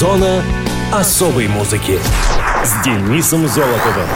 Зона особой музыки с Денисом Золотовым.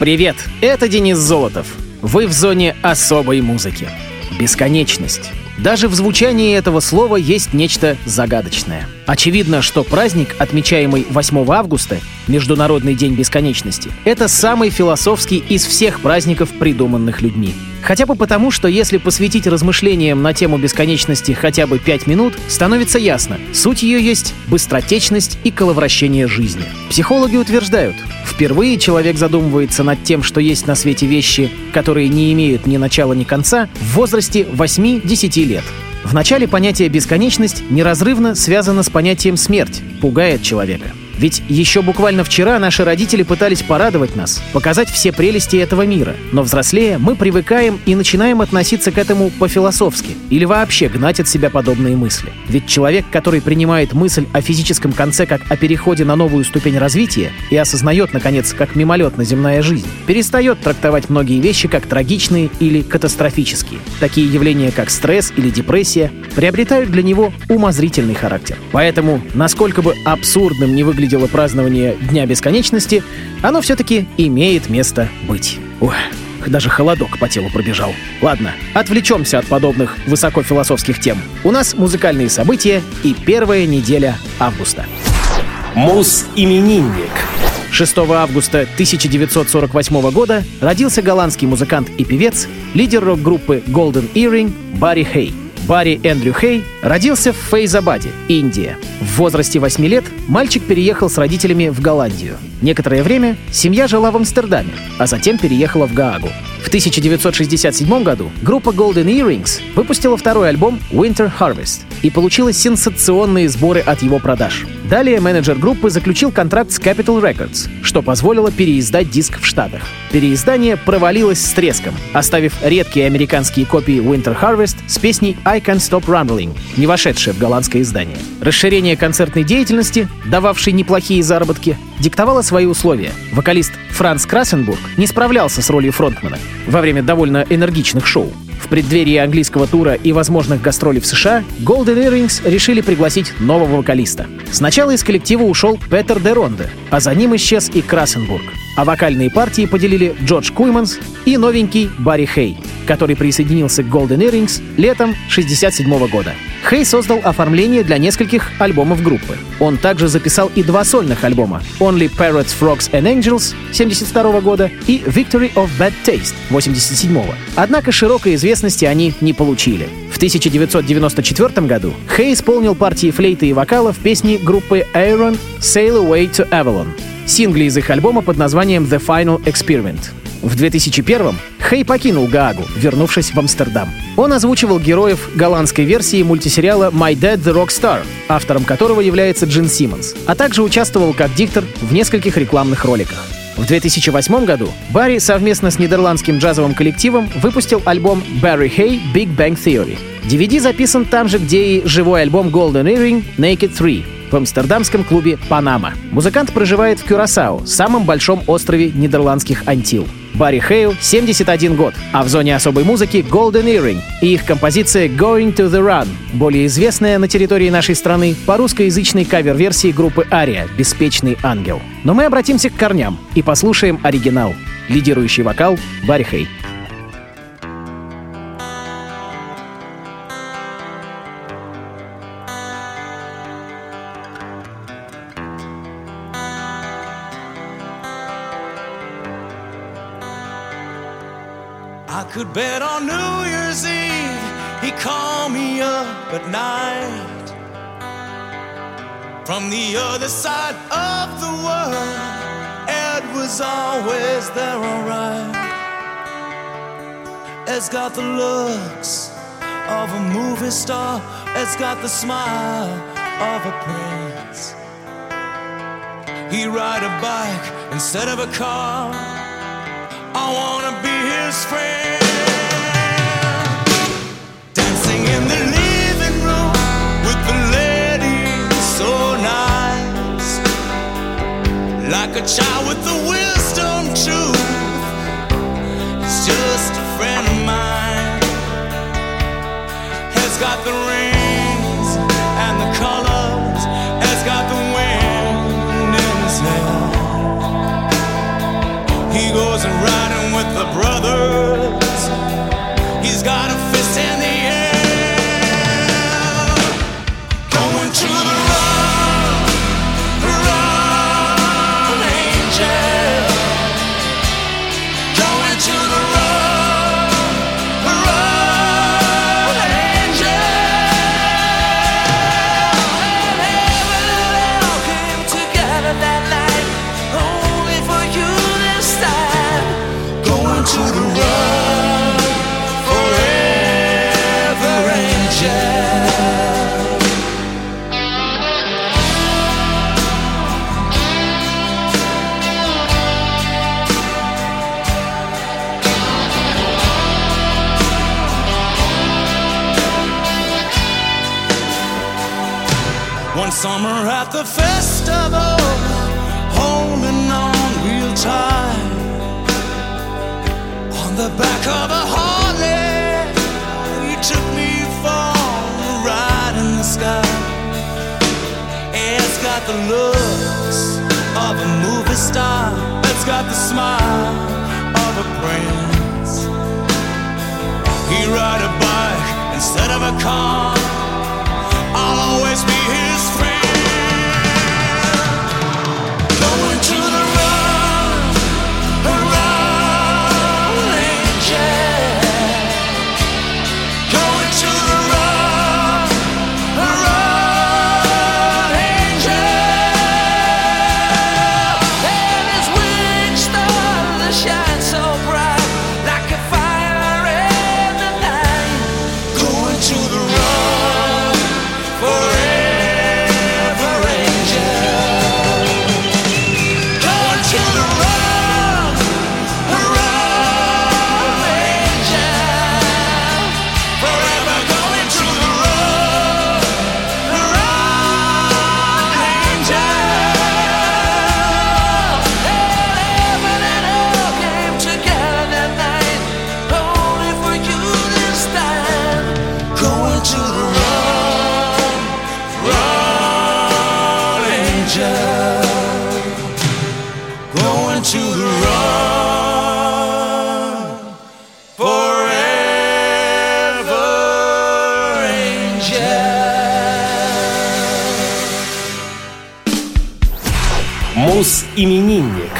Привет, это Денис Золотов. Вы в зоне особой музыки. Бесконечность. Даже в звучании этого слова есть нечто загадочное. Очевидно, что праздник, отмечаемый 8 августа, Международный день бесконечности, это самый философский из всех праздников, придуманных людьми. Хотя бы потому, что если посвятить размышлениям на тему бесконечности хотя бы 5 минут, становится ясно, суть ее есть быстротечность и коловращение жизни. Психологи утверждают, впервые человек задумывается над тем, что есть на свете вещи, которые не имеют ни начала, ни конца, в возрасте 8-10 лет. В начале понятие «бесконечность» неразрывно связано с понятием «смерть», пугает человека – ведь еще буквально вчера наши родители пытались порадовать нас, показать все прелести этого мира. Но взрослея, мы привыкаем и начинаем относиться к этому по-философски или вообще гнать от себя подобные мысли. Ведь человек, который принимает мысль о физическом конце как о переходе на новую ступень развития и осознает, наконец, как мимолетна земная жизнь, перестает трактовать многие вещи как трагичные или катастрофические. Такие явления, как стресс или депрессия, приобретают для него умозрительный характер. Поэтому, насколько бы абсурдным не выглядит выглядело празднование Дня Бесконечности, оно все-таки имеет место быть. Ой, даже холодок по телу пробежал. Ладно, отвлечемся от подобных высокофилософских тем. У нас музыкальные события и первая неделя августа. Мус-именинник. 6 августа 1948 года родился голландский музыкант и певец, лидер рок-группы Golden Earring Барри Хей. Барри Эндрю Хей родился в Фейзабаде, Индия. В возрасте 8 лет мальчик переехал с родителями в Голландию. Некоторое время семья жила в Амстердаме, а затем переехала в Гаагу. В 1967 году группа Golden Earrings выпустила второй альбом Winter Harvest и получила сенсационные сборы от его продаж. Далее менеджер группы заключил контракт с Capital Records, что позволило переиздать диск в Штатах. Переиздание провалилось с треском, оставив редкие американские копии Winter Harvest с песней I Can't Stop Rumbling, не вошедшее в голландское издание. Расширение концертной деятельности, дававшей неплохие заработки, диктовало свои условия. Вокалист Франц Красенбург не справлялся с ролью фронтмена во время довольно энергичных шоу. В преддверии английского тура и возможных гастролей в США Golden Earrings решили пригласить нового вокалиста. Сначала из коллектива ушел Петер де Ронде, а за ним исчез и Красенбург. А вокальные партии поделили Джордж Куйманс и новенький Барри Хей, который присоединился к Golden Earrings летом 1967 года. Хей создал оформление для нескольких альбомов группы. Он также записал и два сольных альбома Only Parrots, Frogs and Angels 1972 года и Victory of Bad Taste 1987 Однако широкой известности они не получили. В 1994 году Хей исполнил партии флейты и вокала в песне группы Aaron «Sail Away to Avalon», сингле из их альбома под названием «The Final Experiment». В 2001-м Хей покинул Гаагу, вернувшись в Амстердам. Он озвучивал героев голландской версии мультисериала «My Dad the Rockstar», автором которого является Джин Симмонс, а также участвовал как диктор в нескольких рекламных роликах. В 2008 году Барри совместно с нидерландским джазовым коллективом выпустил альбом Barry Hay Big Bang Theory. DVD записан там же, где и живой альбом Golden Earring Naked 3, в амстердамском клубе «Панама». Музыкант проживает в Кюрасао, самом большом острове нидерландских Антил. Барри Хейл 71 год, а в зоне особой музыки Golden Earring и их композиция Going to the Run, более известная на территории нашей страны по русскоязычной кавер-версии группы Ария «Беспечный ангел». Но мы обратимся к корням и послушаем оригинал. Лидирующий вокал Барри Хей. I bet on New Year's Eve he called me up at night from the other side of the world. Ed was always there, alright. Ed's got the looks of a movie star. Ed's got the smile of a prince. He ride a bike instead of a car. I wanna be his friend. Like a child with the wisdom truth. He's just a friend of mine. Has got the rings star. It's got the smile of a prince. He ride a bike instead of a car. I'll always be his friend. Мус-именинник.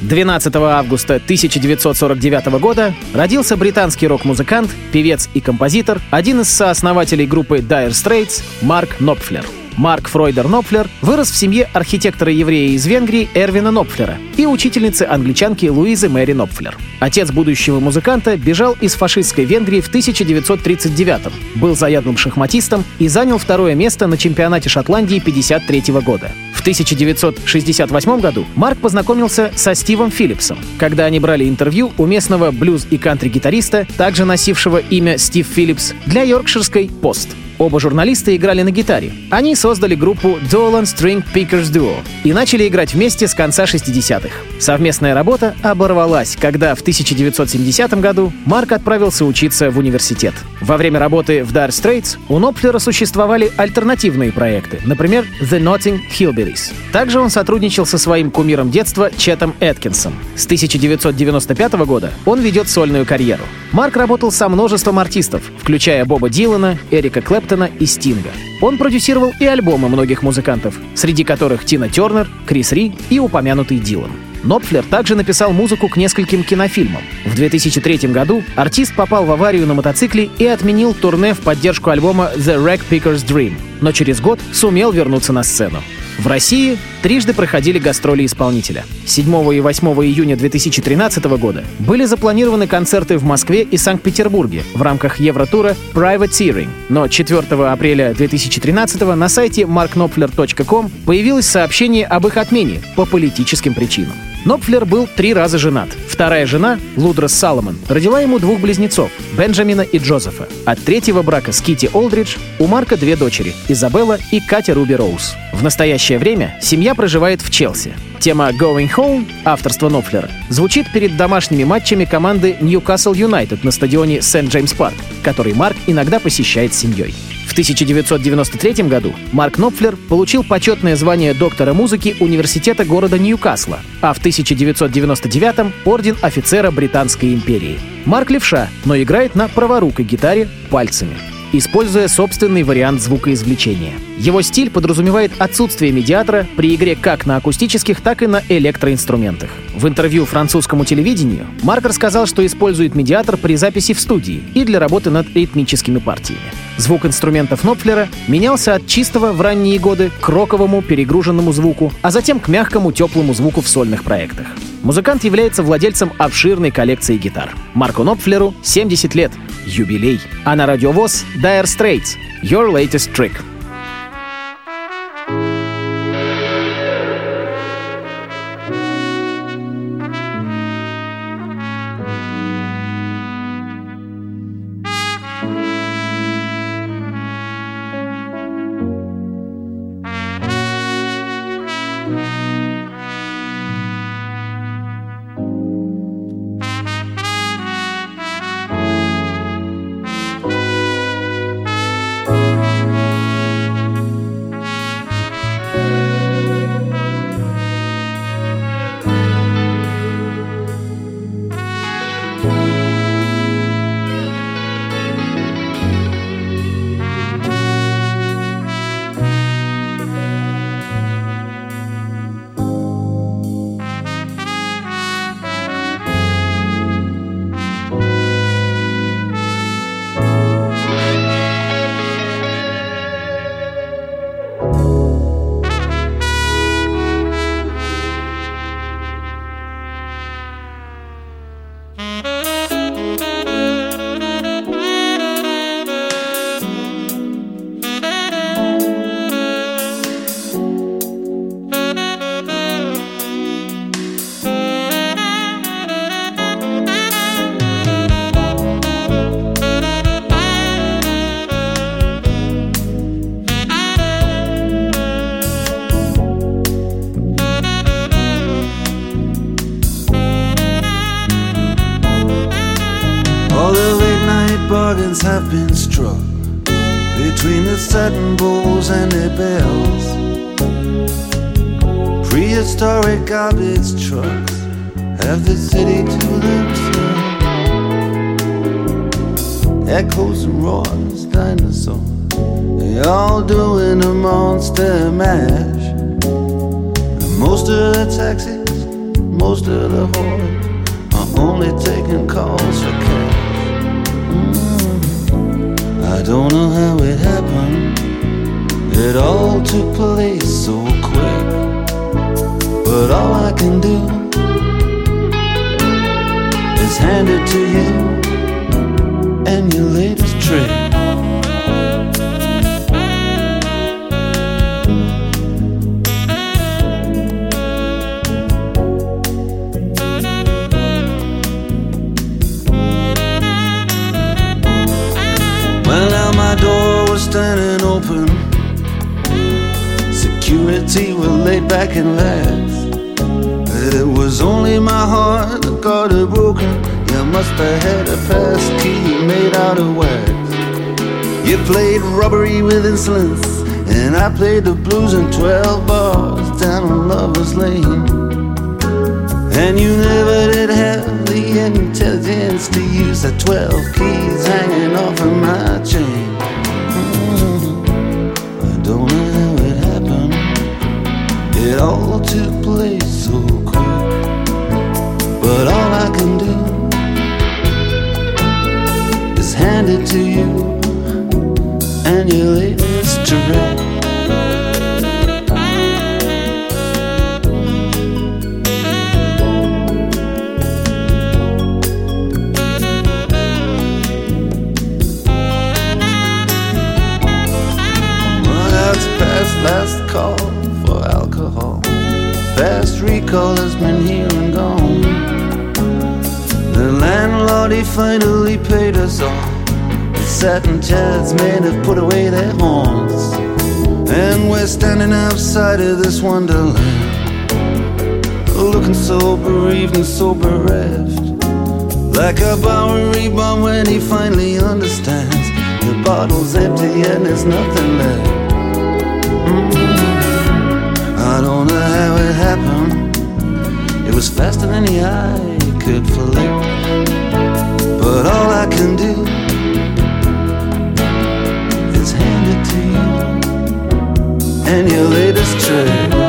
12 августа 1949 года родился британский рок-музыкант, певец и композитор, один из сооснователей группы Dire Straits Марк Нопфлер. Марк Фройдер Нопфлер вырос в семье архитектора-еврея из Венгрии Эрвина Нопфлера и учительницы англичанки Луизы Мэри Нопфлер. Отец будущего музыканта бежал из фашистской Венгрии в 1939 был заядлым шахматистом и занял второе место на чемпионате Шотландии 1953 года. В 1968 году Марк познакомился со Стивом Филлипсом, когда они брали интервью у местного блюз- и кантри-гитариста, также носившего имя Стив Филлипс, для йоркширской «Пост». Оба журналиста играли на гитаре. Они создали группу Dolan String Pickers Duo и начали играть вместе с конца 60-х. Совместная работа оборвалась, когда в 1970 году Марк отправился учиться в университет. Во время работы в Dire Straits у Нопфлера существовали альтернативные проекты, например, The Notting Hillbillies. Также он сотрудничал со своим кумиром детства Четом Эткинсом. С 1995 года он ведет сольную карьеру. Марк работал со множеством артистов, включая Боба Дилана, Эрика Клэптона и Стинга. Он продюсировал и альбомы многих музыкантов, среди которых Тина Тернер, Крис Ри и упомянутый Дилан. Нопфлер также написал музыку к нескольким кинофильмам. В 2003 году артист попал в аварию на мотоцикле и отменил турне в поддержку альбома The Rag Picker's Dream, но через год сумел вернуться на сцену. В России трижды проходили гастроли исполнителя. 7 и 8 июня 2013 года были запланированы концерты в Москве и Санкт-Петербурге в рамках Евротура Privateering, но 4 апреля 2013 на сайте marknopfler.com появилось сообщение об их отмене по политическим причинам. Нопфлер был три раза женат. Вторая жена, Лудрас Саломон, родила ему двух близнецов, Бенджамина и Джозефа. От третьего брака с Кити Олдридж у Марка две дочери, Изабелла и Катя Руби Роуз. В настоящее время семья проживает в Челси. Тема «Going Home» авторства Нопфлера звучит перед домашними матчами команды Ньюкасл Юнайтед на стадионе Сент-Джеймс Парк, который Марк иногда посещает с семьей. В 1993 году Марк Нопфлер получил почетное звание доктора музыки университета города Ньюкасла, а в 1999 — орден офицера Британской империи. Марк левша, но играет на праворукой гитаре пальцами используя собственный вариант звукоизвлечения. Его стиль подразумевает отсутствие медиатора при игре как на акустических, так и на электроинструментах. В интервью французскому телевидению Марк рассказал, что использует медиатор при записи в студии и для работы над ритмическими партиями. Звук инструментов Нопфлера менялся от чистого в ранние годы к роковому перегруженному звуку, а затем к мягкому теплому звуку в сольных проектах. Музыкант является владельцем обширной коллекции гитар. Марку Нопфлеру 70 лет. Юбилей. А на радиовоз Dire Straits. Your latest trick. All doing a monster mash. And most of the taxis, most of the whores are only taking calls for cash. Mm. I don't know how it happened. It all took place so quick. But all I can do is hand it to you and your latest trick. Standing open. Security were laid back and lax. It was only my heart that got it broken. You must have had a pass key made out of wax. You played robbery with insolence, and I played the blues in 12 bars down on Lover's Lane. And you never did have the intelligence to use the 12 keys hanging off of my chain. Don't know how it happened. It all took place so quick. But all I can do is hand it to you and your latest trick. Well, finally paid us all. The satin chairs men have put away their horns. And we're standing outside of this wonderland. Looking so bereaved and so bereft. Like a Bowery bum when he finally understands. The bottle's empty and there's nothing left. Mm-hmm. I don't know how it happened. It was faster than the eye could flick. But all I can do is hand it to you and your latest trick.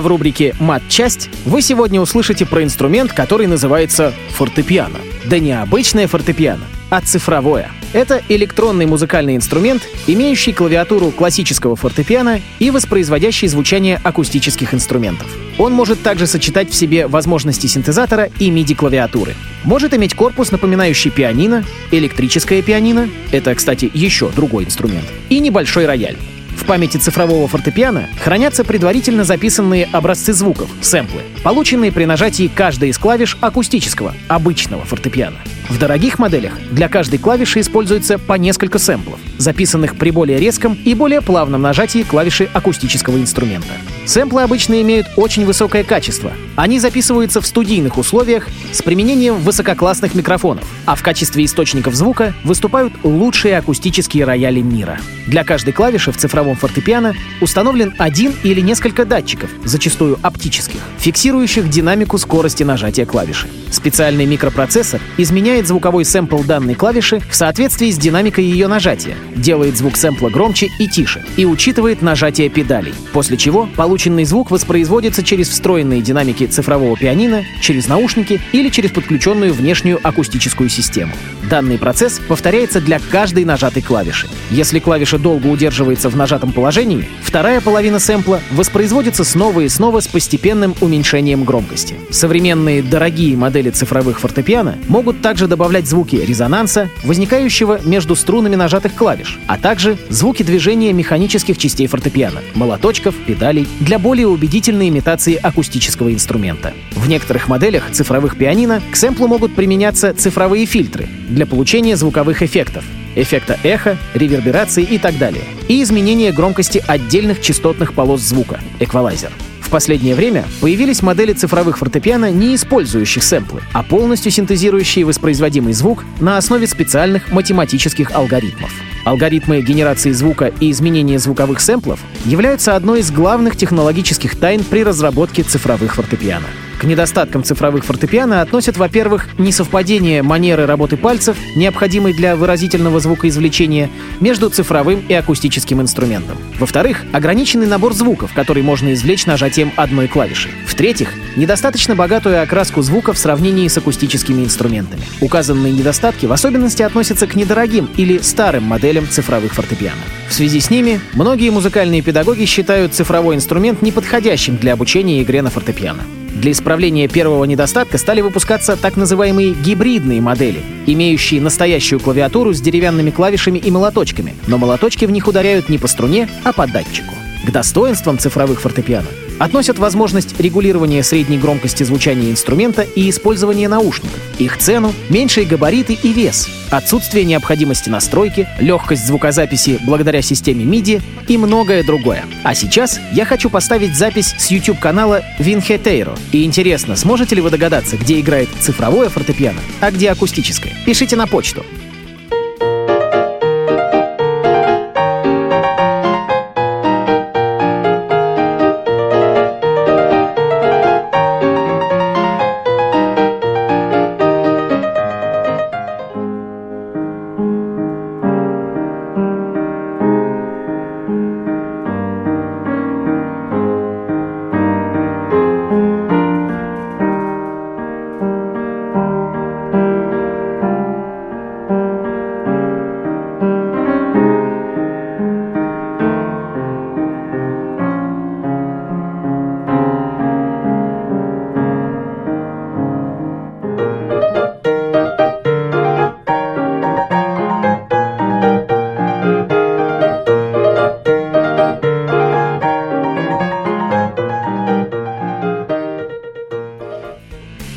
В рубрике «Мат-часть» вы сегодня услышите про инструмент, который называется фортепиано. Да не обычное фортепиано, а цифровое. Это электронный музыкальный инструмент, имеющий клавиатуру классического фортепиано и воспроизводящий звучание акустических инструментов. Он может также сочетать в себе возможности синтезатора и MIDI-клавиатуры. Может иметь корпус, напоминающий пианино, электрическое пианино — это, кстати, еще другой инструмент, и небольшой рояль. В памяти цифрового фортепиано хранятся предварительно записанные образцы звуков, сэмплы, полученные при нажатии каждой из клавиш акустического, обычного фортепиано. В дорогих моделях для каждой клавиши используется по несколько сэмплов, записанных при более резком и более плавном нажатии клавиши акустического инструмента. Сэмплы обычно имеют очень высокое качество. Они записываются в студийных условиях с применением высококлассных микрофонов, а в качестве источников звука выступают лучшие акустические рояли мира. Для каждой клавиши в цифровом фортепиано установлен один или несколько датчиков, зачастую оптических, фиксирующих динамику скорости нажатия клавиши. Специальный микропроцессор изменяет звуковой сэмпл данной клавиши в соответствии с динамикой ее нажатия, делает звук сэмпла громче и тише и учитывает нажатие педалей, после чего полученный звук воспроизводится через встроенные динамики цифрового пианино, через наушники или через подключенную внешнюю акустическую систему. Данный процесс повторяется для каждой нажатой клавиши. Если клавиша долго удерживается в нажатом положении, вторая половина сэмпла воспроизводится снова и снова с постепенным уменьшением громкости. Современные дорогие модели цифровых фортепиано могут также добавлять звуки резонанса, возникающего между струнами нажатых клавиш, а также звуки движения механических частей фортепиано, молоточков, педалей, для более убедительной имитации акустического инструмента. В некоторых моделях цифровых пианино к сэмплу могут применяться цифровые фильтры для получения звуковых эффектов, эффекта эхо, реверберации и так далее, и изменения громкости отдельных частотных полос звука, эквалайзер. В последнее время появились модели цифровых фортепиано, не использующих сэмплы, а полностью синтезирующие воспроизводимый звук на основе специальных математических алгоритмов. Алгоритмы генерации звука и изменения звуковых сэмплов являются одной из главных технологических тайн при разработке цифровых фортепиано. К недостаткам цифровых фортепиано относят, во-первых, несовпадение манеры работы пальцев, необходимой для выразительного звукоизвлечения, между цифровым и акустическим инструментом. Во-вторых, ограниченный набор звуков, который можно извлечь нажатием одной клавиши. В-третьих, недостаточно богатую окраску звука в сравнении с акустическими инструментами. Указанные недостатки в особенности относятся к недорогим или старым моделям цифровых фортепиано. В связи с ними многие музыкальные педагоги считают цифровой инструмент неподходящим для обучения игре на фортепиано. Для исправления первого недостатка стали выпускаться так называемые гибридные модели, имеющие настоящую клавиатуру с деревянными клавишами и молоточками, но молоточки в них ударяют не по струне, а по датчику. К достоинствам цифровых фортепиано относят возможность регулирования средней громкости звучания инструмента и использования наушников, их цену, меньшие габариты и вес, отсутствие необходимости настройки, легкость звукозаписи благодаря системе MIDI и многое другое. А сейчас я хочу поставить запись с YouTube-канала Vinhetero. И интересно, сможете ли вы догадаться, где играет цифровое фортепиано, а где акустическое? Пишите на почту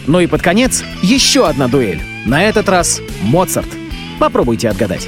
Ну и под конец еще одна дуэль. На этот раз Моцарт. Попробуйте отгадать.